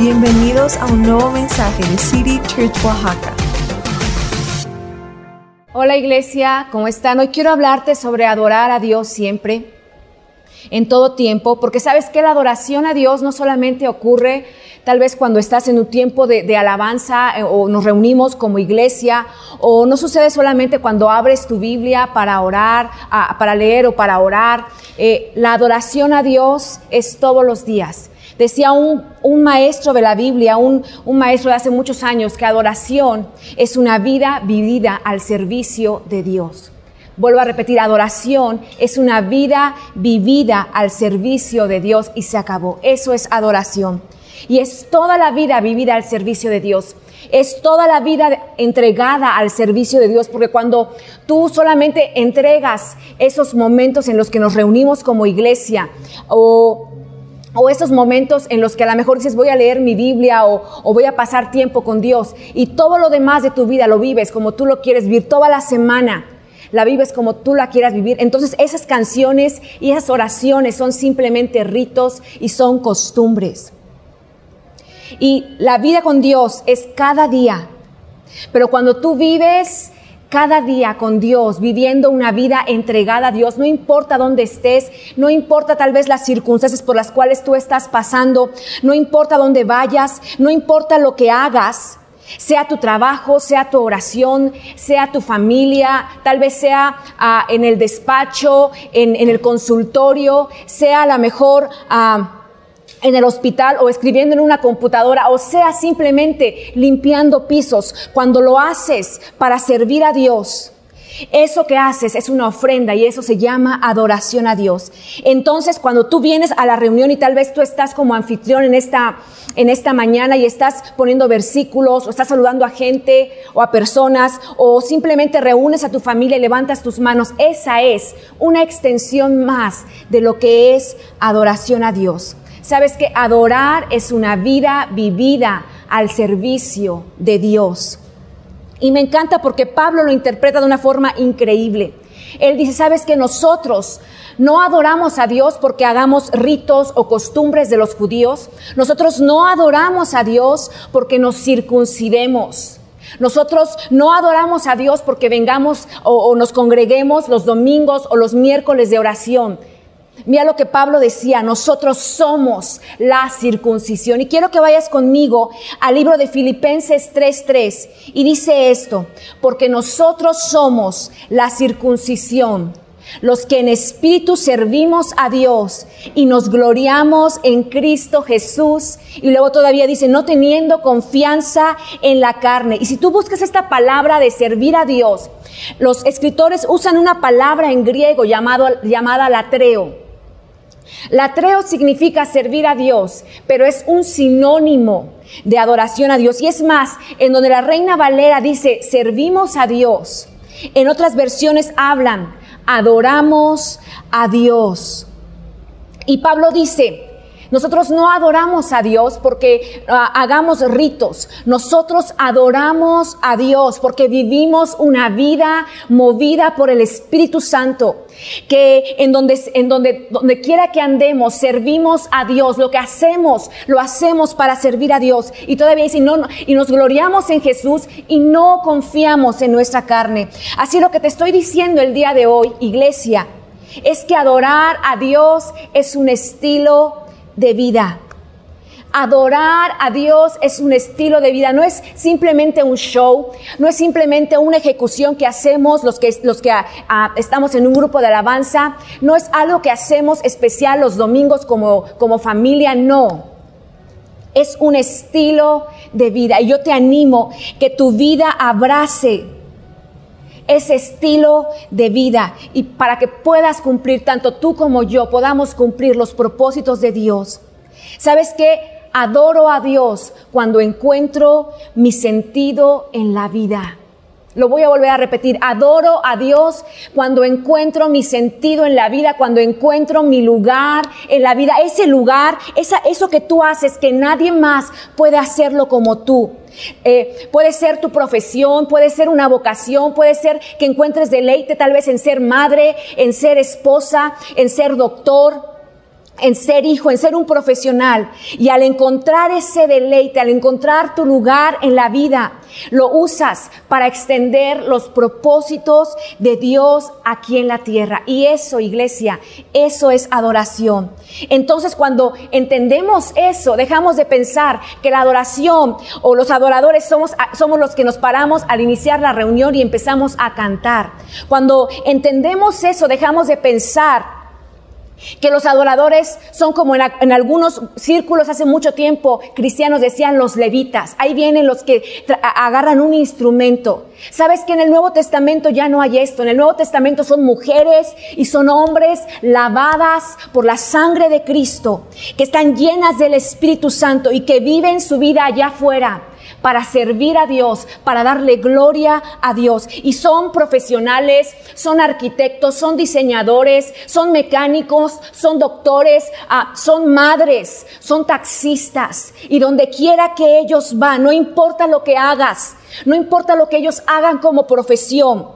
Bienvenidos a un nuevo mensaje de City Church Oaxaca. Hola iglesia, ¿cómo están? Hoy quiero hablarte sobre adorar a Dios siempre, en todo tiempo, porque sabes que la adoración a Dios no solamente ocurre tal vez cuando estás en un tiempo de, alabanza eh, o nos reunimos como iglesia, o no sucede solamente cuando abres tu Biblia para orar, para leer o para orar. Eh, la adoración a Dios es todos los días. Decía un, maestro de la Biblia, un, un maestro de hace muchos años, que adoración es una vida vivida al servicio de Dios. Vuelvo a repetir, adoración es una vida vivida al servicio de Dios y se acabó. Eso es adoración. Y es toda la vida vivida al servicio de Dios. Es toda la vida entregada al servicio de Dios, porque cuando tú solamente entregas esos momentos en los que nos reunimos como iglesia o o esos momentos en los que a lo mejor dices voy a leer mi Biblia o, voy a pasar tiempo con Dios y todo lo demás de tu vida lo vives como tú lo quieres vivir toda la semana. La vives como tú la quieras vivir. Entonces esas canciones y esas oraciones son simplemente ritos y son costumbres. Y la vida con Dios es cada día. Pero cuando tú vives cada día con Dios, viviendo una vida entregada a Dios, no importa dónde estés, no importa tal vez las circunstancias por las cuales tú estás pasando, no importa dónde vayas, no importa lo que hagas, sea tu trabajo, sea tu oración, sea tu familia, tal vez sea ah, en el despacho, en, el consultorio, sea a lo mejor... Ah, en el hospital o escribiendo en una computadora o sea simplemente limpiando pisos, cuando lo haces para servir a Dios, eso que haces es una ofrenda y eso se llama adoración a Dios. Entonces, cuando tú vienes a la reunión y tal vez tú estás como anfitrión en esta, en esta mañana y estás poniendo versículos o estás saludando a gente o a personas o simplemente reúnes a tu familia y levantas tus manos, esa es una extensión más de lo que es adoración a Dios. Sabes que adorar es una vida vivida al servicio de Dios. Y me encanta porque Pablo lo interpreta de una forma increíble. Él dice, sabes que nosotros no adoramos a Dios porque hagamos ritos o costumbres de los judíos. Nosotros no adoramos a Dios porque nos circuncidemos. Nosotros no adoramos a Dios porque vengamos o, o nos congreguemos los domingos o los miércoles de oración. Mira lo que Pablo decía, nosotros somos la circuncisión. Y quiero que vayas conmigo al libro de Filipenses 3:3 y dice esto, porque nosotros somos la circuncisión, los que en espíritu servimos a Dios y nos gloriamos en Cristo Jesús. Y luego todavía dice, no teniendo confianza en la carne. Y si tú buscas esta palabra de servir a Dios, los escritores usan una palabra en griego llamado, llamada latreo Latreo significa servir a Dios, pero es un sinónimo de adoración a Dios. Y es más, en donde la Reina Valera dice, servimos a Dios. En otras versiones hablan, adoramos a Dios. Y Pablo dice, nosotros no adoramos a Dios porque ah, hagamos ritos. Nosotros adoramos a Dios porque vivimos una vida movida por el Espíritu Santo. Que en donde, en donde, quiera que andemos, servimos a Dios. Lo que hacemos, lo hacemos para servir a Dios. Y todavía dice, no, y nos gloriamos en Jesús y no confiamos en nuestra carne. Así lo que te estoy diciendo el día de hoy, iglesia, es que adorar a Dios es un estilo de vida. Adorar a Dios es un estilo de vida, no es simplemente un show, no es simplemente una ejecución que hacemos los que, los que ah, ah, estamos en un grupo de alabanza, no es algo que hacemos especial los domingos como, como familia, no. Es un estilo de vida y yo te animo que tu vida abrace ese estilo de vida y para que puedas cumplir, tanto tú como yo, podamos cumplir los propósitos de Dios. ¿Sabes qué? Adoro a Dios cuando encuentro mi sentido en la vida. Lo voy a volver a repetir. Adoro a Dios cuando encuentro mi sentido en la vida, cuando encuentro mi lugar en la vida. Ese lugar, esa, eso que tú haces, que nadie más puede hacerlo como tú. Eh, puede ser tu profesión, puede ser una vocación, puede ser que encuentres deleite tal vez en ser madre, en ser esposa, en ser doctor, en ser hijo, en ser un profesional. Y al encontrar ese deleite, al encontrar tu lugar en la vida, lo usas para extender los propósitos de Dios aquí en la tierra. Y eso, iglesia, eso es adoración. Entonces, cuando entendemos eso, dejamos de pensar que la adoración o los adoradores somos, somos los que nos paramos al iniciar la reunión y empezamos a cantar. Cuando entendemos eso, dejamos de pensar que los adoradores son como en, algunos círculos hace mucho tiempo cristianos decían los levitas. Ahí vienen los que agarran un instrumento. Sabes que en el Nuevo Testamento ya no hay esto. En el Nuevo Testamento son mujeres y son hombres lavadas por la sangre de Cristo, que están llenas del Espíritu Santo y que viven su vida allá afuera para servir a Dios, para darle gloria a Dios. Y son profesionales, son arquitectos, son diseñadores, son mecánicos, son doctores, ah, son madres, son taxistas. Y donde quiera que ellos van, no importa lo que hagas, no importa lo que ellos hagan como profesión,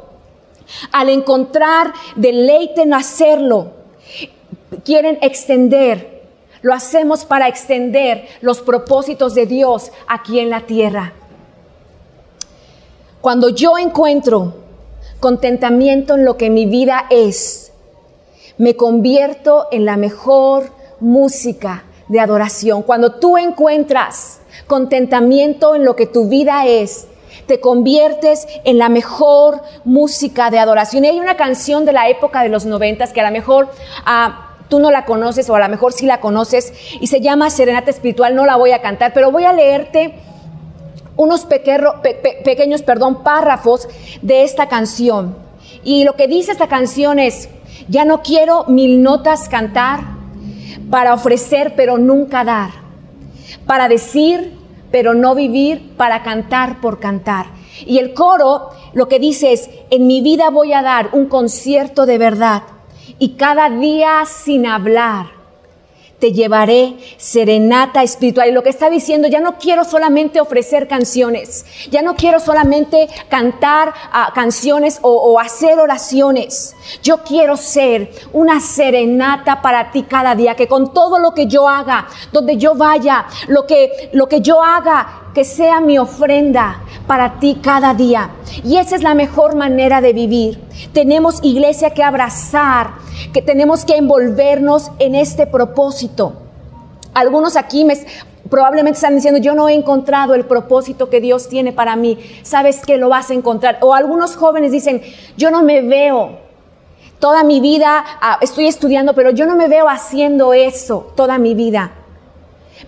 al encontrar deleite en hacerlo, quieren extender lo hacemos para extender los propósitos de Dios aquí en la tierra. Cuando yo encuentro contentamiento en lo que mi vida es, me convierto en la mejor música de adoración. Cuando tú encuentras contentamiento en lo que tu vida es, te conviertes en la mejor música de adoración. Y hay una canción de la época de los noventas que a lo mejor ah, tú no la conoces o a lo mejor sí la conoces y se llama Serenata Espiritual, no la voy a cantar, pero voy a leerte unos pequeños perdón, párrafos de esta canción. Y lo que dice esta canción es, ya no quiero mil notas cantar para ofrecer pero nunca dar, para decir pero no vivir, para cantar por cantar. Y el coro lo que dice es, en mi vida voy a dar un concierto de verdad y cada día sin hablar te llevaré serenata espiritual. Y lo que está diciendo, ya no quiero solamente ofrecer canciones, ya no quiero solamente cantar ah, canciones o, o, hacer oraciones. Yo quiero ser una serenata para ti cada día, que con todo lo que yo haga, donde yo vaya, lo que, lo que yo haga, que sea mi ofrenda para ti cada día. Y esa es la mejor manera de vivir. Tenemos iglesia que abrazar, que tenemos que envolvernos en este propósito. Algunos aquí me, probablemente están diciendo, yo no he encontrado el propósito que Dios tiene para mí. Sabes que lo vas a encontrar. O algunos jóvenes dicen, yo no me veo. Toda mi vida ah, estoy estudiando, pero yo no me veo haciendo eso toda mi vida.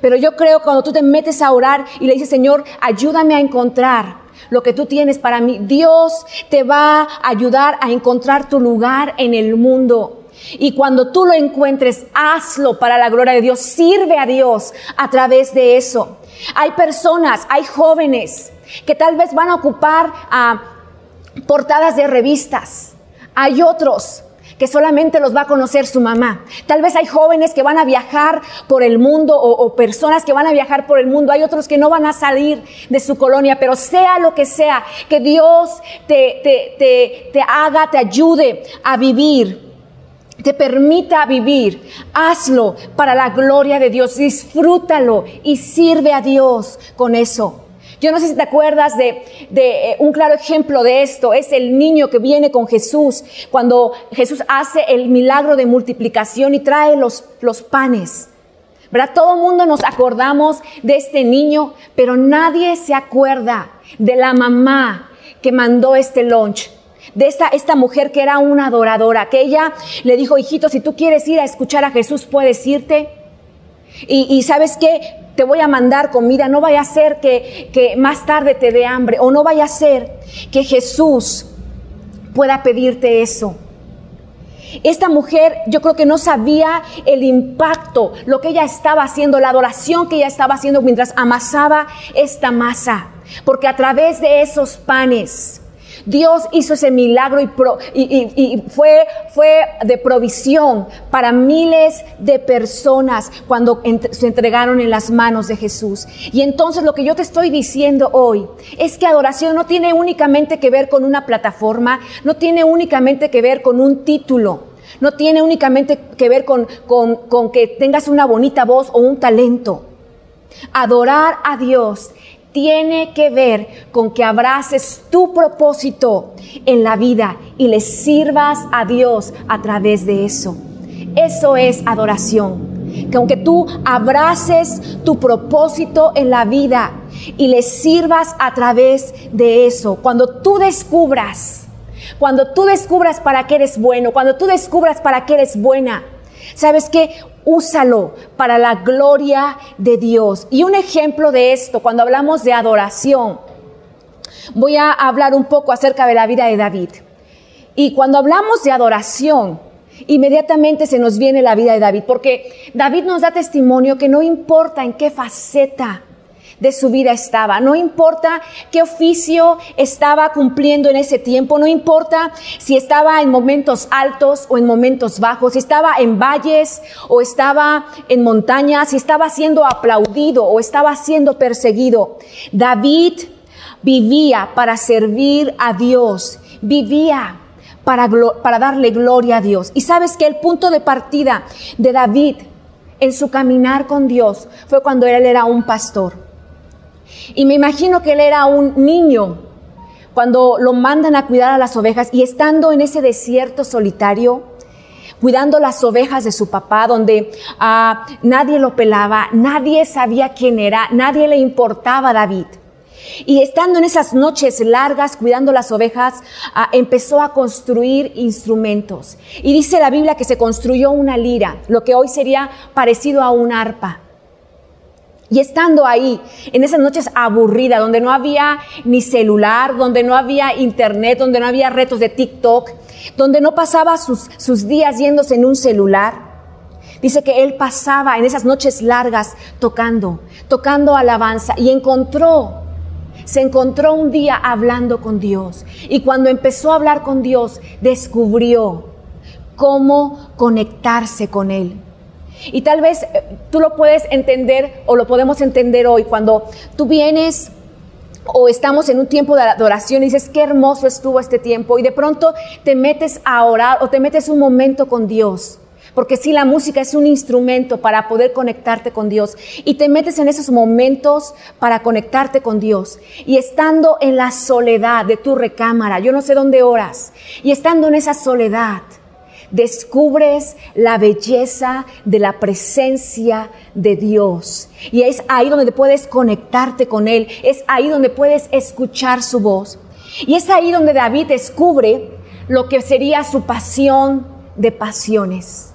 Pero yo creo cuando tú te metes a orar y le dices, Señor, ayúdame a encontrar lo que tú tienes para mí, Dios te va a ayudar a encontrar tu lugar en el mundo. Y cuando tú lo encuentres, hazlo para la gloria de Dios. Sirve a Dios a través de eso. Hay personas, hay jóvenes que tal vez van a ocupar a portadas de revistas. Hay otros que solamente los va a conocer su mamá. Tal vez hay jóvenes que van a viajar por el mundo o, personas que van a viajar por el mundo. Hay otros que no van a salir de su colonia, pero sea lo que sea, que Dios te, te, te haga, te ayude a vivir te permita vivir, hazlo para la gloria de Dios, disfrútalo y sirve a Dios con eso. Yo no sé si te acuerdas de, eh, un claro ejemplo de esto. Es el niño que viene con Jesús cuando Jesús hace el milagro de multiplicación y trae los, panes. Todo el mundo nos acordamos de este niño, pero nadie se acuerda de la mamá que mandó este lunch. De esta, esta mujer que era una adoradora, que ella le dijo, hijito, si tú quieres ir a escuchar a Jesús, puedes irte. Y, sabes qué, te voy a mandar comida, no vaya a ser que, que más tarde te dé hambre, o no vaya a ser que Jesús pueda pedirte eso. Esta mujer yo creo que no sabía el impacto, lo que ella estaba haciendo, la adoración que ella estaba haciendo mientras amasaba esta masa. Porque a través de esos panes, Dios hizo ese milagro y, fue, de provisión para miles de personas cuando se entregaron en las manos de Jesús. Y entonces lo que yo te estoy diciendo hoy es que adoración no tiene únicamente que ver con una plataforma, no tiene únicamente que ver con un título. No tiene únicamente que ver con, con que tengas una bonita voz o un talento. Adorar a Dios tiene que ver con que abraces tu propósito en la vida y le sirvas a Dios a través de eso. Eso es adoración. Que aunque tú abraces tu propósito en la vida y le sirvas a través de eso, cuando tú descubras, cuando tú descubras para qué eres bueno, cuando tú descubras para qué eres buena, ¿sabes qué? Úsalo para la gloria de Dios. Y un ejemplo de esto, cuando hablamos de adoración, voy a hablar un poco acerca de la vida de David. Y cuando hablamos de adoración, inmediatamente se nos viene la vida de David, porque David nos da testimonio que no importa en qué faceta de su vida estaba. No importa qué oficio estaba cumpliendo en ese tiempo, no importa si estaba en momentos altos o en momentos bajos, si estaba en valles o estaba en montañas, si estaba siendo aplaudido o estaba siendo perseguido. David vivía para servir a Dios, vivía para, para darle gloria a Dios. Y sabes que el punto de partida de David en su caminar con Dios fue cuando él era un pastor. Y me imagino que él era un niño cuando lo mandan a cuidar a las ovejas y estando en ese desierto solitario, cuidando las ovejas de su papá, donde ah, nadie lo pelaba, nadie sabía quién era, nadie le importaba a David. Y estando en esas noches largas cuidando las ovejas, ah, empezó a construir instrumentos. Y dice la Biblia que se construyó una lira, lo que hoy sería parecido a un arpa. Y estando ahí, en esas noches aburridas, donde no había ni celular, donde no había internet, donde no había retos de TikTok, donde no pasaba sus, sus días yéndose en un celular, dice que él pasaba en esas noches largas tocando, tocando alabanza y encontró, se encontró un día hablando con Dios. Y cuando empezó a hablar con Dios, descubrió cómo conectarse con Él. Y tal vez eh, tú lo puedes entender o lo podemos entender hoy cuando tú vienes o estamos en un tiempo de adoración y dices, qué hermoso estuvo este tiempo y de pronto te metes a orar o te metes un momento con Dios. Porque sí, la música es un instrumento para poder conectarte con Dios. Y te metes en esos momentos para conectarte con Dios. Y estando en la soledad de tu recámara, yo no sé dónde oras, y estando en esa soledad, descubres la belleza de la presencia de Dios. Y es ahí donde puedes conectarte con Él, es ahí donde puedes escuchar su voz. Y es ahí donde David descubre lo que sería su pasión de pasiones.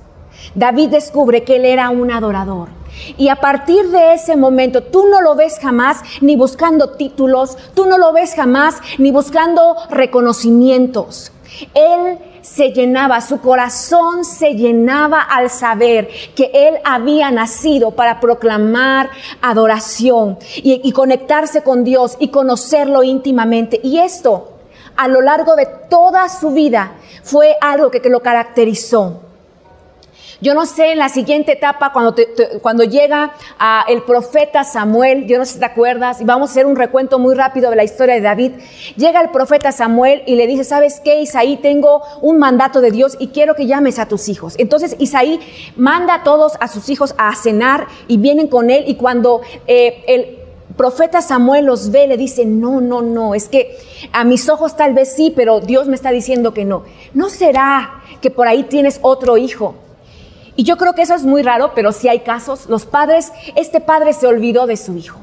David descubre que él era un adorador. Y a partir de ese momento, tú no lo ves jamás ni buscando títulos, tú no lo ves jamás ni buscando reconocimientos. Él se llenaba, su corazón se llenaba al saber que Él había nacido para proclamar adoración y, conectarse con Dios y conocerlo íntimamente. Y esto, a lo largo de toda su vida, fue algo que lo caracterizó. Yo no sé en la siguiente etapa, cuando, cuando llega el profeta Samuel, yo no sé si te acuerdas, y vamos a hacer un recuento muy rápido de la historia de David. Llega el profeta Samuel y le dice, ¿sabes qué, Isaí? Tengo un mandato de Dios y quiero que llames a tus hijos. Entonces Isaí manda a todos a sus hijos a cenar y vienen con él y cuando eh, el profeta Samuel los ve, le dice, no, no, no, es que a mis ojos tal vez sí, pero Dios me está diciendo que no. ¿No será que por ahí tienes otro hijo? Y yo creo que eso es muy raro, pero sí hay casos. Los padres, este padre se olvidó de su hijo.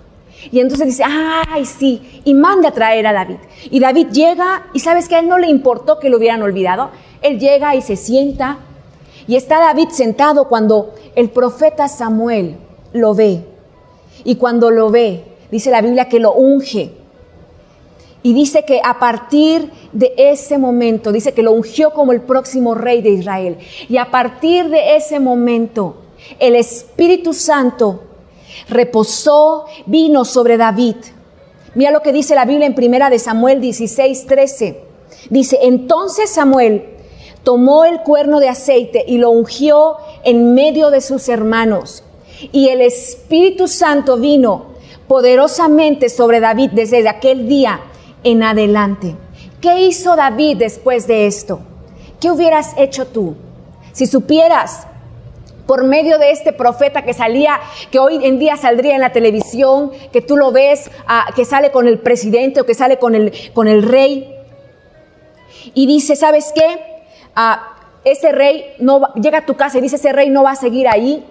Y entonces dice, ay, sí, y manda a traer a David. Y David llega, y sabes que a él no le importó que lo hubieran olvidado. Él llega y se sienta, y está David sentado cuando el profeta Samuel lo ve. Y cuando lo ve, dice la Biblia que lo unge. Y dice que a partir de ese momento, dice que lo ungió como el próximo rey de Israel. Y a partir de ese momento, el Espíritu Santo reposó, vino sobre David. Mira lo que dice la Biblia en primera de Samuel 16, 13. Dice, entonces Samuel tomó el cuerno de aceite y lo ungió en medio de sus hermanos. Y el Espíritu Santo vino poderosamente sobre David desde aquel día en adelante. ¿Qué hizo David después de esto? ¿Qué hubieras hecho tú? Si supieras por medio de este profeta que salía, que hoy en día saldría en la televisión, que tú lo ves, ah, que sale con el presidente o que sale con el, con el rey. Y dice, ¿sabes qué? Ah, ese rey no llega a tu casa y dice, ese rey no va a seguir ahí.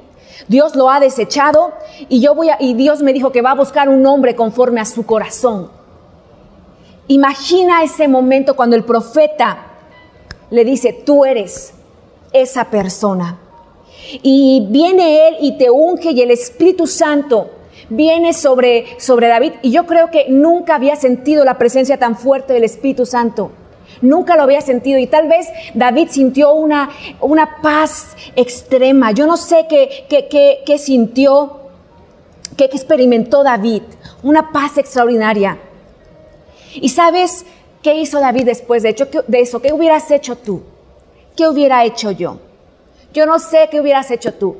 Dios lo ha desechado y yo voy a, y Dios me dijo que va a buscar un hombre conforme a su corazón. Imagina ese momento cuando el profeta le dice, tú eres esa persona. Y viene Él y te unge y el Espíritu Santo viene sobre, sobre David. Y yo creo que nunca había sentido la presencia tan fuerte del Espíritu Santo. Nunca lo había sentido y tal vez David sintió una, una paz extrema. Yo no sé qué, qué, qué, sintió, qué experimentó David. Una paz extraordinaria. ¿Y sabes qué hizo David después de, hecho, de eso? ¿Qué hubieras hecho tú? ¿Qué hubiera hecho yo? Yo no sé qué hubieras hecho tú.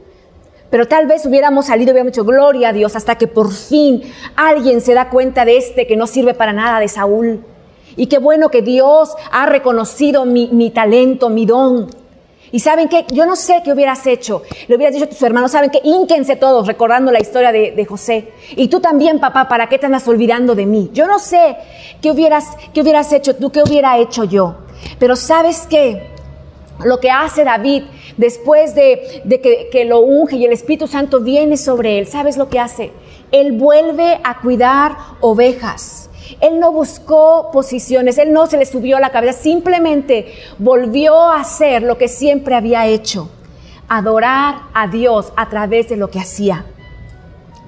Pero tal vez hubiéramos salido y hubiéramos dicho, gloria a Dios, hasta que por fin alguien se da cuenta de este que no sirve para nada de Saúl. Y qué bueno que Dios ha reconocido mi, talento, mi don. Y saben qué, yo no sé qué hubieras hecho. Le hubieras dicho a tus hermanos, saben que ínquense todos recordando la historia de, de, José. Y tú también, papá, ¿para qué te andas olvidando de mí? Yo no sé qué hubieras, qué hubieras hecho tú, qué hubiera hecho yo. Pero sabes qué, lo que hace David después de, que, lo unge y el Espíritu Santo viene sobre él, ¿sabes lo que hace? Él vuelve a cuidar ovejas. Él no buscó posiciones, él no se le subió a la cabeza, simplemente volvió a hacer lo que siempre había hecho, adorar a Dios a través de lo que hacía.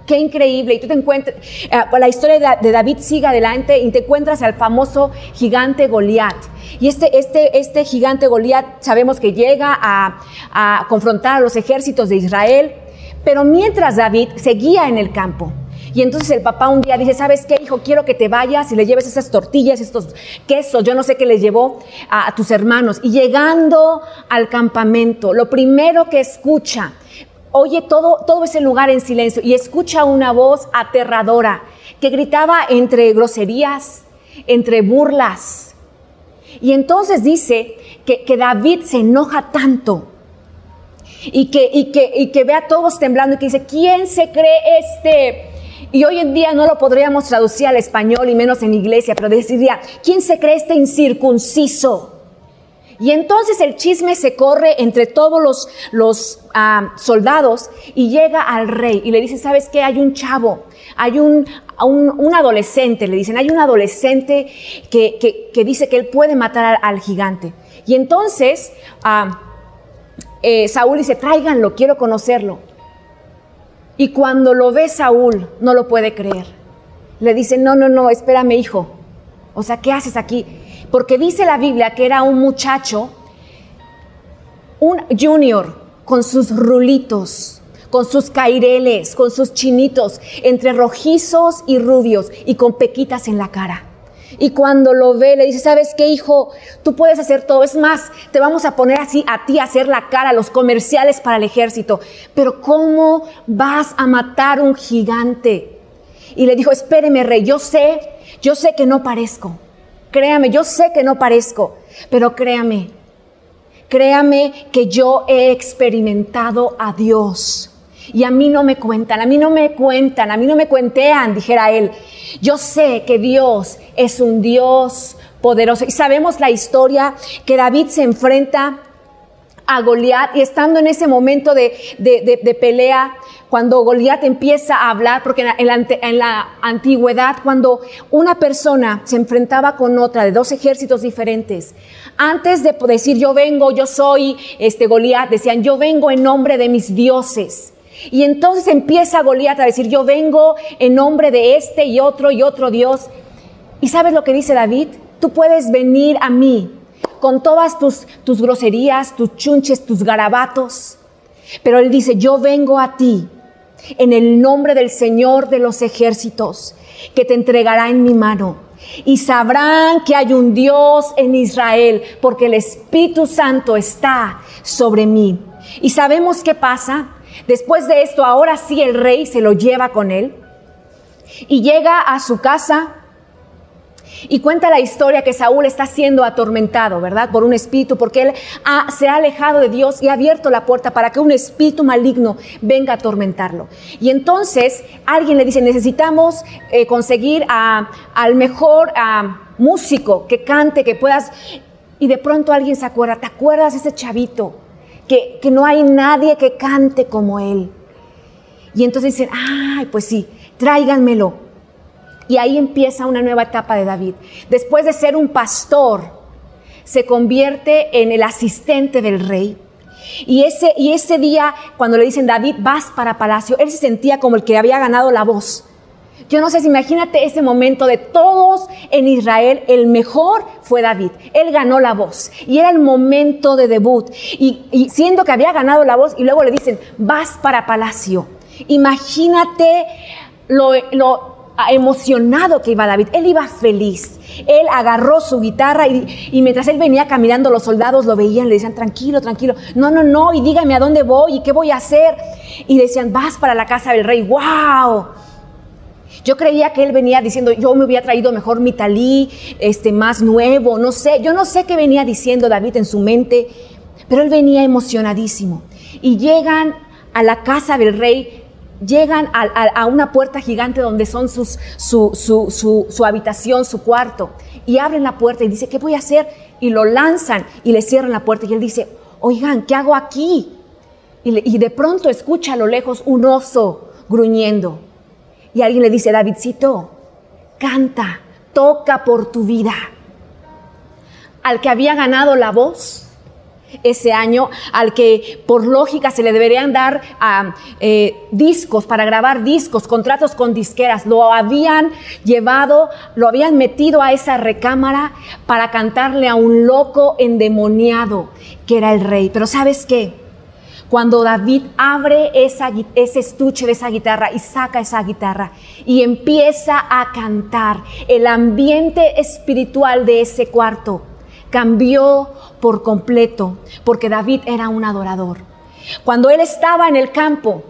Qué increíble. Y tú te encuentras, eh, la historia de David sigue adelante y te encuentras al famoso gigante Goliat. Y este, este, este gigante Goliat sabemos que llega a, a confrontar a los ejércitos de Israel, pero mientras David seguía en el campo, y entonces el papá un día dice, ¿sabes qué, hijo? Quiero que te vayas y le lleves esas tortillas, estos quesos, yo no sé qué les llevó a, tus hermanos. Y llegando al campamento, lo primero que escucha, oye todo, todo ese lugar en silencio y escucha una voz aterradora que gritaba entre groserías, entre burlas y entonces dice que, David se enoja tanto y, que, y que ve a todos temblando y que dice, ¿quién se cree este? Y hoy en día no lo podríamos traducir al español y menos en iglesia, pero deciría, ¿quién se cree este incircunciso? Y entonces el chisme se corre entre todos los, ah, soldados y llega al rey y le dice, ¿sabes qué? Hay un chavo, hay un, un, adolescente, le dicen, hay un adolescente que, dice que él puede matar al, gigante. Y entonces ah, eh, Saúl dice, tráiganlo, quiero conocerlo. Y cuando lo ve Saúl, no lo puede creer. Le dice, no, no, no, espérame hijo. O sea, ¿qué haces aquí? Porque dice la Biblia que era un muchacho, un junior, con sus rulitos, con sus caireles, con sus chinitos, entre rojizos y rubios y con pequitas en la cara. Y cuando lo ve, le dice, ¿sabes qué, hijo? Tú puedes hacer todo. Es más, te vamos a poner así a ti a hacer la cara, los comerciales para el ejército. Pero ¿cómo vas a matar un gigante? Y le dijo, espéreme, rey, yo sé, yo sé que no parezco. Créame, yo sé que no parezco, pero créame, créame que yo he experimentado a Dios. Y a mí no me cuentan, a mí no me cuentan, a mí no me cuentean, dijera él. Yo sé que Dios es un Dios poderoso. Y sabemos la historia que David se enfrenta a Goliat y estando en ese momento de, de, pelea, cuando Goliat empieza a hablar, porque en la, en la, antigüedad, cuando una persona se enfrentaba con otra de dos ejércitos diferentes, antes de decir yo vengo, yo soy este Goliat, decían yo vengo en nombre de mis dioses. Y entonces empieza Goliat a decir yo vengo en nombre de este y otro y otro Dios. ¿Y sabes lo que dice David? Tú puedes venir a mí con todas tus, tus groserías, tus chunches, tus garabatos. Pero él dice, yo vengo a ti en el nombre del Señor de los ejércitos, que te entregará en mi mano. Y sabrán que hay un Dios en Israel, porque el Espíritu Santo está sobre mí. Y sabemos qué pasa. Después de esto, ahora sí el rey se lo lleva con él y llega a su casa Y cuenta la historia que Saúl está siendo atormentado, ¿verdad? Por un espíritu, porque él se ha alejado de Dios y ha abierto la puerta para que un espíritu maligno venga a atormentarlo. Y entonces alguien le dice, necesitamos eh, conseguir al mejor músico que cante, que puedas... Y de pronto alguien se acuerda, ¿te acuerdas de ese chavito? Que, que no hay nadie que cante como él. Y entonces dicen, ay, pues sí, tráiganmelo. Y ahí empieza una nueva etapa de David. Después de ser un pastor, se convierte en el asistente del rey. Y ese, y ese día, cuando le dicen, David, vas para palacio, él se sentía como el que había ganado la voz. Yo no sé si imagínate ese momento de todos en Israel, el mejor fue David. Él ganó la voz y era el momento de debut. Y, y siendo que había ganado la voz y luego le dicen, vas para palacio. Imagínate lo, emocionado que iba David. Él iba feliz. Él agarró su guitarra y, mientras él venía caminando, los soldados lo veían, le decían, tranquilo, tranquilo, no, no, no, y dígame a dónde voy y qué voy a hacer. Y decían, vas para la casa del rey, wow. Yo creía que él venía diciendo, yo me había traído mejor mi talí, este, más nuevo, no sé, yo no sé qué venía diciendo David en su mente, pero él venía emocionadísimo. Y llegan a la casa del rey llegan a, una puerta gigante donde son sus, su, su, su, habitación, su cuarto, y abren la puerta y dice, ¿qué voy a hacer? Y lo lanzan y le cierran la puerta y él dice, oigan, ¿qué hago aquí? Y de pronto escucha a lo lejos un oso gruñendo. Y alguien le dice, Davidcito, canta, toca por tu vida. Al que había ganado la voz, ese año, al que por lógica se le deberían dar eh, discos para grabar discos, contratos con disqueras. Lo habían llevado, lo habían metido a esa recámara para cantarle a un loco endemoniado que era el rey. Pero ¿sabes qué? Cuando David abre ese estuche de esa guitarra y saca esa guitarra y empieza a cantar, el ambiente espiritual de ese cuarto cambió por completo, porque David era un adorador. Cuando él estaba en el campo,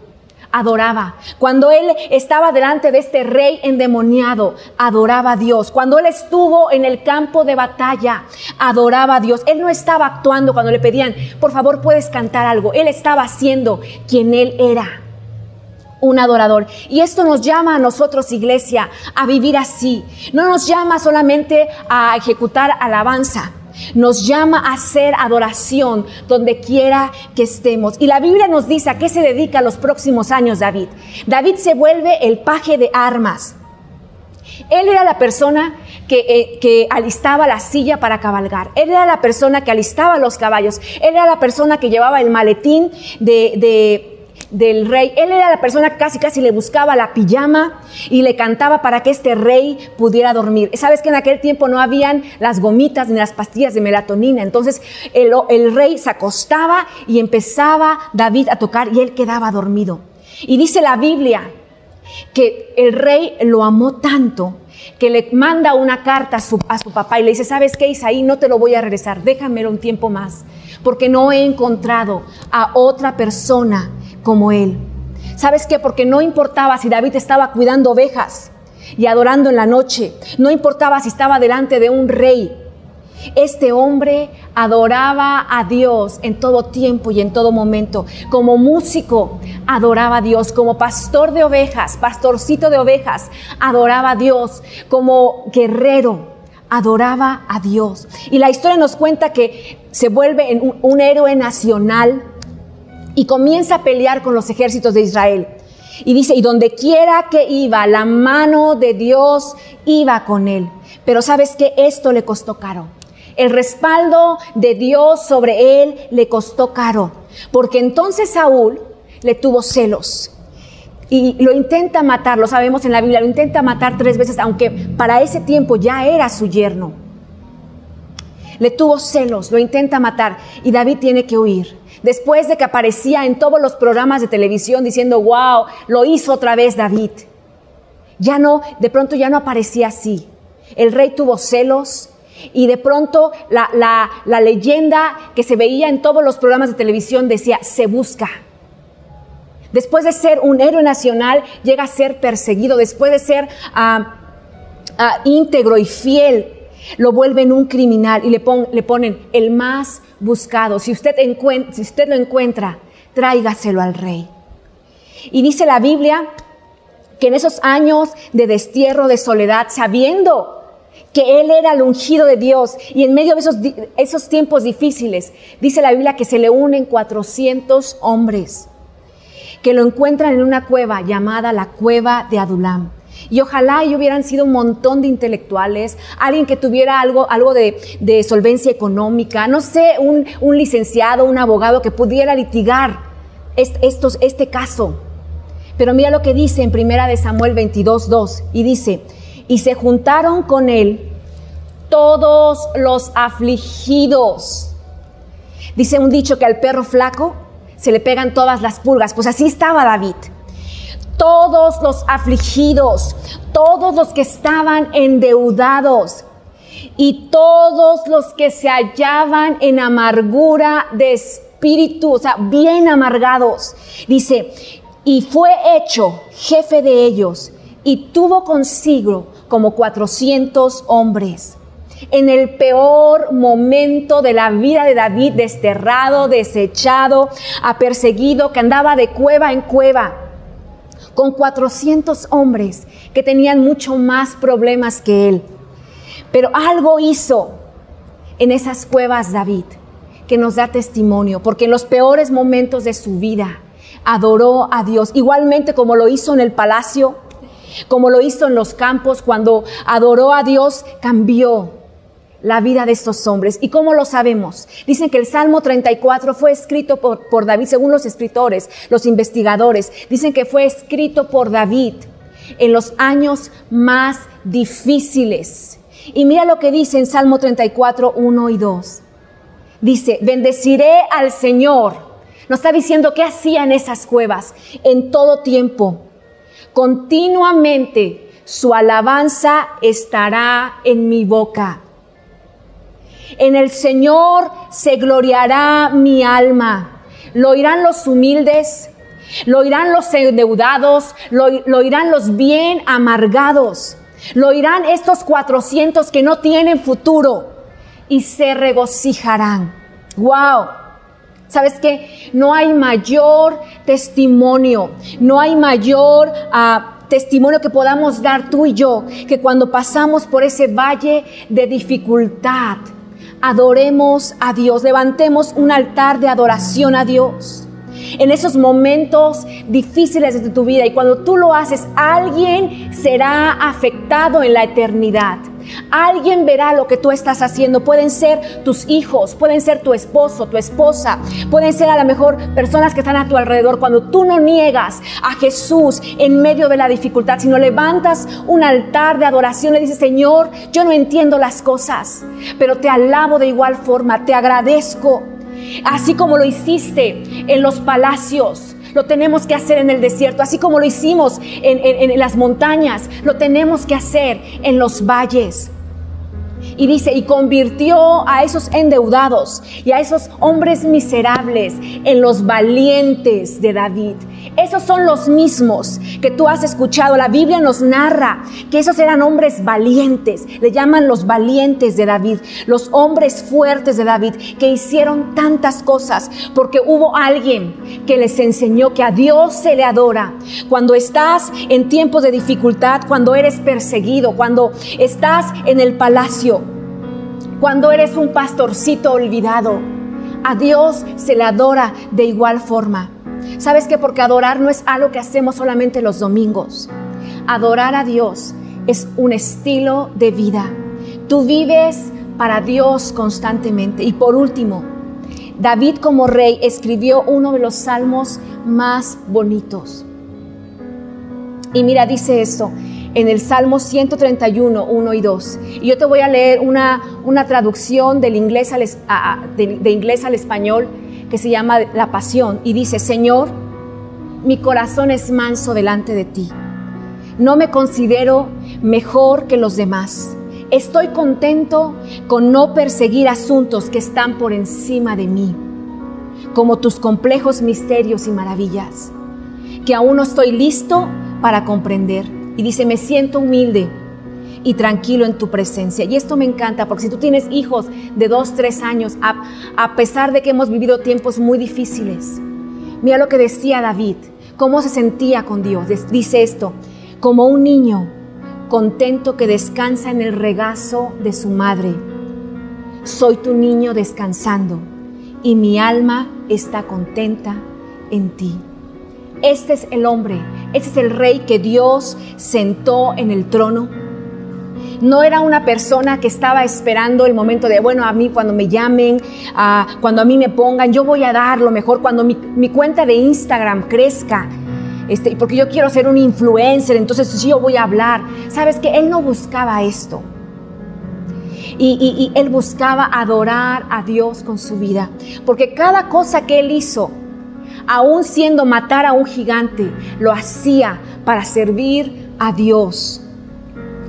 adoraba. Cuando él estaba delante de este rey endemoniado, adoraba a Dios. Cuando él estuvo en el campo de batalla, adoraba a Dios. Él no estaba actuando cuando le pedían, por favor, puedes cantar algo. Él estaba haciendo quien él era. Un adorador. Y esto nos llama a nosotros, iglesia, a vivir así. No nos llama solamente a ejecutar alabanza nos llama a hacer adoración donde quiera que estemos. Y la Biblia nos dice a qué se dedica los próximos años David. David se vuelve el paje de armas. Él era la persona que, eh, alistaba la silla para cabalgar. Él era la persona que alistaba los caballos. Él era la persona que llevaba el maletín de del rey. Él era la persona que casi casi le buscaba la pijama y le cantaba para que este rey pudiera dormir. Sabes que en aquel tiempo no habían las gomitas ni las pastillas de melatonina. Entonces el, el rey se acostaba y empezaba David a tocar y él quedaba dormido. Y dice la Biblia que el rey lo amó tanto que le manda una carta a su, papá y le dice, ¿sabes qué, Isaí? No te lo voy a regresar, déjamelo un tiempo más, porque no he encontrado a otra persona como él. ¿Sabes qué? Porque no importaba si David estaba cuidando ovejas y adorando en la noche, no importaba si estaba delante de un rey. Este hombre adoraba a Dios en todo tiempo y en todo momento. Como músico, adoraba a Dios. Como pastor de ovejas, pastorcito de ovejas, adoraba a Dios. Como guerrero, adoraba a Dios. Y la historia nos cuenta que se vuelve un, un héroe nacional y comienza a pelear con los ejércitos de Israel. Y dice, y donde quiera que iba, la mano de Dios iba con él. Pero sabes que esto le costó caro. El respaldo de Dios sobre él le costó caro. Porque entonces Saúl le tuvo celos. Y lo intenta matar, lo sabemos en la Biblia, lo intenta matar tres veces, aunque para ese tiempo ya era su yerno. Le tuvo celos, lo intenta matar y David tiene que huir después de que aparecía en todos los programas de televisión diciendo, wow, lo hizo otra vez David. Ya no, de pronto ya no aparecía así. El rey tuvo celos y de pronto la, la, leyenda que se veía en todos los programas de televisión decía, se busca. Después de ser un héroe nacional, llega a ser perseguido. Después de ser... Ah, ah, íntegro y fiel, lo vuelven un criminal y le, le ponen el más buscado. Si usted, si usted lo encuentra, tráigaselo al rey. Y dice la Biblia que en esos años de destierro, de soledad, sabiendo que él era el ungido de Dios y en medio de esos, esos tiempos difíciles, dice la Biblia que se le unen 400 hombres que lo encuentran en una cueva llamada la cueva de Adulam. Y ojalá y hubieran sido un montón de intelectuales, alguien que tuviera algo, algo de, solvencia económica, no sé, un, un, licenciado, un abogado que pudiera litigar estos, este caso. Pero mira lo que dice en primera de Samuel 22, 2, y dice, y se juntaron con él todos los afligidos. Dice un dicho que al perro flaco se le pegan todas las pulgas, pues así estaba David todos los afligidos, todos los que estaban endeudados y todos los que se hallaban en amargura de espíritu, o sea, bien amargados. Dice, y fue hecho jefe de ellos y tuvo consigo como 400 hombres. En el peor momento de la vida de David, desterrado, desechado, aperseguido, que andaba de cueva en cueva con 400 hombres que tenían mucho más problemas que él. Pero algo hizo en esas cuevas David que nos da testimonio, porque en los peores momentos de su vida adoró a Dios, igualmente como lo hizo en el palacio, como lo hizo en los campos, cuando adoró a Dios, cambió la vida de estos hombres. ¿Y cómo lo sabemos? Dicen que el Salmo 34 fue escrito por, David, según los escritores, los investigadores, dicen que fue escrito por David en los años más difíciles. Y mira lo que dice en Salmo 34, 1 y 2. Dice, bendeciré al Señor. Nos está diciendo qué hacía en esas cuevas en todo tiempo. Continuamente su alabanza estará en mi boca. En el Señor se gloriará mi alma. Lo oirán los humildes, lo oirán los endeudados, lo, lo oirán los bien amargados, lo oirán estos cuatrocientos que no tienen futuro y se regocijarán. ¡Wow! ¿Sabes qué? No hay mayor testimonio, no hay mayor ah, testimonio que podamos dar tú y yo que cuando pasamos por ese valle de dificultad, adoremos a Dios, levantemos un altar de adoración a Dios. En esos momentos difíciles de tu vida y cuando tú lo haces, alguien será afectado en la eternidad. Alguien verá lo que tú estás haciendo. Pueden ser tus hijos, pueden ser tu esposo, tu esposa, pueden ser a lo mejor personas que están a tu alrededor. Cuando tú no niegas a Jesús en medio de la dificultad, sino levantas un altar de adoración, le dices, Señor, yo no entiendo las cosas, pero te alabo de igual forma, te agradezco. Así como lo hiciste en los palacios, lo tenemos que hacer en el desierto, así como lo hicimos en, las montañas, lo tenemos que hacer en los valles. Y dice, y convirtió a esos endeudados y a esos hombres miserables en los valientes de David. Esos son los mismos que tú has escuchado. La Biblia nos narra que esos eran hombres valientes. Le llaman los valientes de David, los hombres fuertes de David, que hicieron tantas cosas porque hubo alguien que les enseñó que a Dios se le adora. Cuando estás en tiempos de dificultad, cuando eres perseguido, cuando estás en el palacio, cuando eres un pastorcito olvidado, a Dios se le adora de igual forma. ¿Sabes qué? Porque adorar no es algo que hacemos solamente los domingos. Adorar a Dios es un estilo de vida. Tú vives para Dios constantemente. Y por último, David como rey escribió uno de los salmos más bonitos. Y mira, dice esto en el Salmo 131, 1 y 2. Y yo te voy a leer una, una traducción del inglés al, de inglés al español que se llama La Pasión y dice, Señor, mi corazón es manso delante de ti. No me considero mejor que los demás. Estoy contento con no perseguir asuntos que están por encima de mí, como tus complejos misterios y maravillas, que aún no estoy listo para comprender. Y dice, me siento humilde y tranquilo en tu presencia. Y esto me encanta, porque si tú tienes hijos de dos, tres años, a, a pesar de que hemos vivido tiempos muy difíciles, mira lo que decía David, cómo se sentía con Dios. Dice esto, como un niño contento que descansa en el regazo de su madre. Soy tu niño descansando y mi alma está contenta en ti. Este es el hombre, este es el rey que Dios sentó en el trono. No era una persona que estaba esperando el momento de, bueno, a mí cuando me llamen, cuando a mí me pongan, yo voy a dar lo mejor, cuando mi, cuenta de Instagram crezca, este, porque yo quiero ser un influencer, entonces yo voy a hablar. Sabes que él no buscaba esto. y, él buscaba adorar a Dios con su vida. Porque cada cosa que él hizo, aún siendo matar a un gigante, lo hacía para servir a Dios.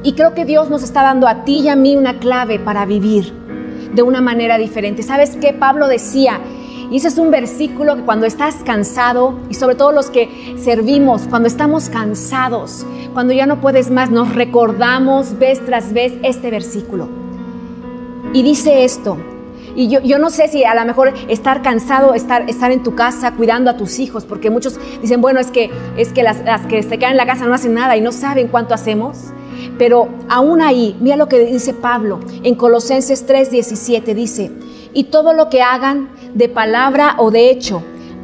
Y creo que Dios nos está dando a ti y a mí una clave para vivir de una manera diferente. ¿Sabes qué? Pablo decía, y ese es un versículo que cuando estás cansado, y sobre todo los que servimos, cuando estamos cansados, cuando ya no puedes más, nos recordamos vez tras vez este versículo. Y dice esto, y yo, yo, no sé si a lo mejor estar cansado, estar, estar en tu casa cuidando a tus hijos, porque muchos dicen, bueno, es que, es que las, las, que se quedan en la casa no hacen nada y no saben cuánto hacemos. Pero aún ahí, mira lo que dice Pablo en Colosenses 3:17, dice, y todo lo que hagan de palabra o de hecho,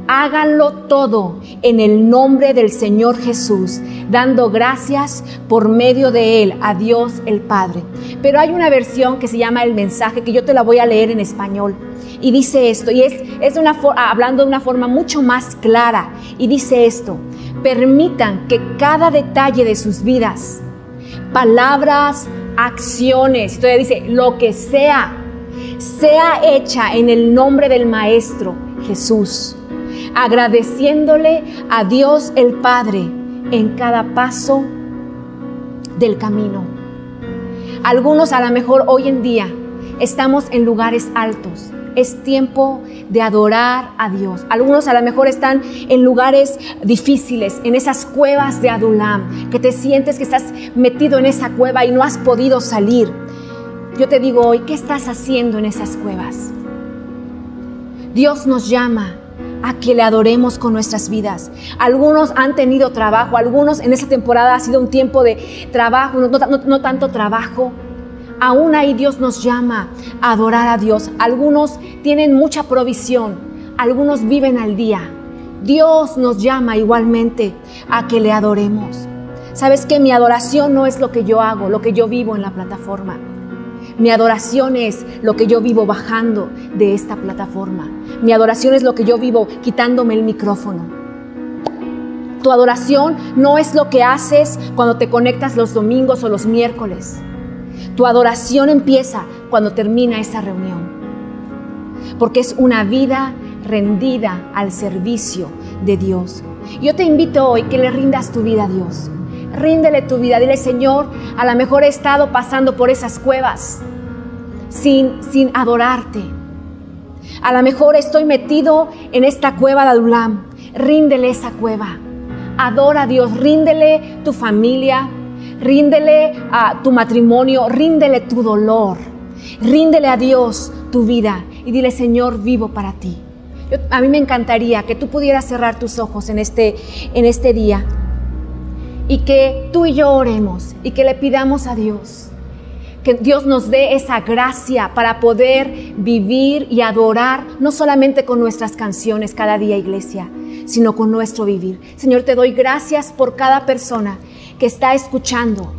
háganlo todo en el nombre del Señor Jesús, dando gracias por medio de Él a Dios el Padre. Pero hay una versión que se llama el mensaje, que yo te la voy a leer en español. Y dice esto, y es, es una hablando de una forma mucho más clara. Y dice esto, permitan que cada detalle de sus vidas, palabras, acciones, todavía dice, lo que sea, sea hecha en el nombre del Maestro Jesús, agradeciéndole a Dios el Padre en cada paso del camino. Algunos a lo mejor hoy en día estamos en lugares altos. Es tiempo de adorar a Dios. Algunos a lo mejor están en lugares difíciles, en esas cuevas de Adulam, que te sientes que estás metido en esa cueva y no has podido salir. Yo te digo hoy, ¿qué estás haciendo en esas cuevas? Dios nos llama a que le adoremos con nuestras vidas. Algunos han tenido trabajo, algunos en esta temporada ha sido un tiempo de trabajo, no, tanto trabajo. Aún ahí Dios nos llama a adorar a Dios. Algunos tienen mucha provisión, algunos viven al día. Dios nos llama igualmente a que le adoremos. Sabes que mi adoración no es lo que yo hago, lo que yo vivo en la plataforma. Mi adoración es lo que yo vivo bajando de esta plataforma. Mi adoración es lo que yo vivo quitándome el micrófono. Tu adoración no es lo que haces cuando te conectas los domingos o los miércoles. Tu adoración empieza cuando termina esa reunión. Porque es una vida rendida al servicio de Dios. Yo te invito hoy que le rindas tu vida a Dios. Ríndele tu vida. Dile, Señor, a lo mejor he estado pasando por esas cuevas sin, sin adorarte. A lo mejor estoy metido en esta cueva de Adulam. Ríndele esa cueva. Adora a Dios. Ríndele tu familia. Ríndele a tu matrimonio. Ríndele tu dolor. Ríndele a Dios tu vida. Y dile, Señor, vivo para ti. a mí me encantaría que tú pudieras cerrar tus ojos en este, en este día y que tú y yo oremos y que le pidamos a Dios que Dios nos dé esa gracia para poder vivir y adorar, no solamente con nuestras canciones cada día, iglesia, sino con nuestro vivir. Señor, te doy gracias por cada persona que está escuchando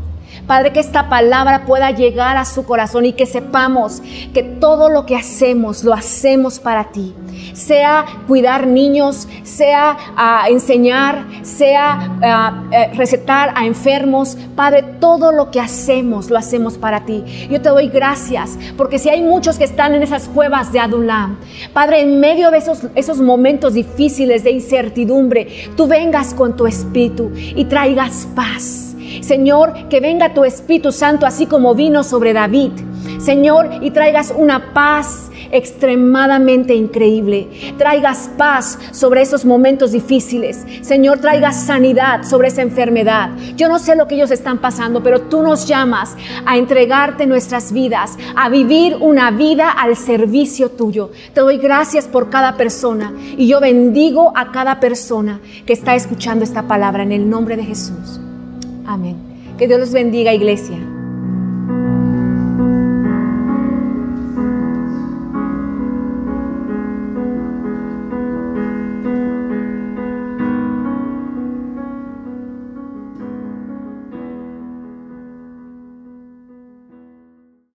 Padre, que esta palabra pueda llegar a su corazón y que sepamos que todo lo que hacemos lo hacemos para ti. Sea cuidar niños, sea uh, enseñar, sea uh, uh, recetar a enfermos. Padre, todo lo que hacemos lo hacemos para ti. Yo te doy gracias porque si hay muchos que están en esas cuevas de Adulam, Padre, en medio de esos, esos momentos difíciles de incertidumbre, tú vengas con tu espíritu y traigas paz Señor, que venga tu Espíritu Santo así como vino sobre David. Señor, y traigas una paz extremadamente increíble. Traigas paz sobre esos momentos difíciles. Señor, traigas sanidad sobre esa enfermedad. Yo no sé lo que ellos están pasando, pero tú nos llamas a entregarte nuestras vidas, a vivir una vida al servicio tuyo. Te doy gracias por cada persona y yo bendigo a cada persona que está escuchando esta palabra en el nombre de Jesús. Amén. Que Dios los bendiga, iglesia.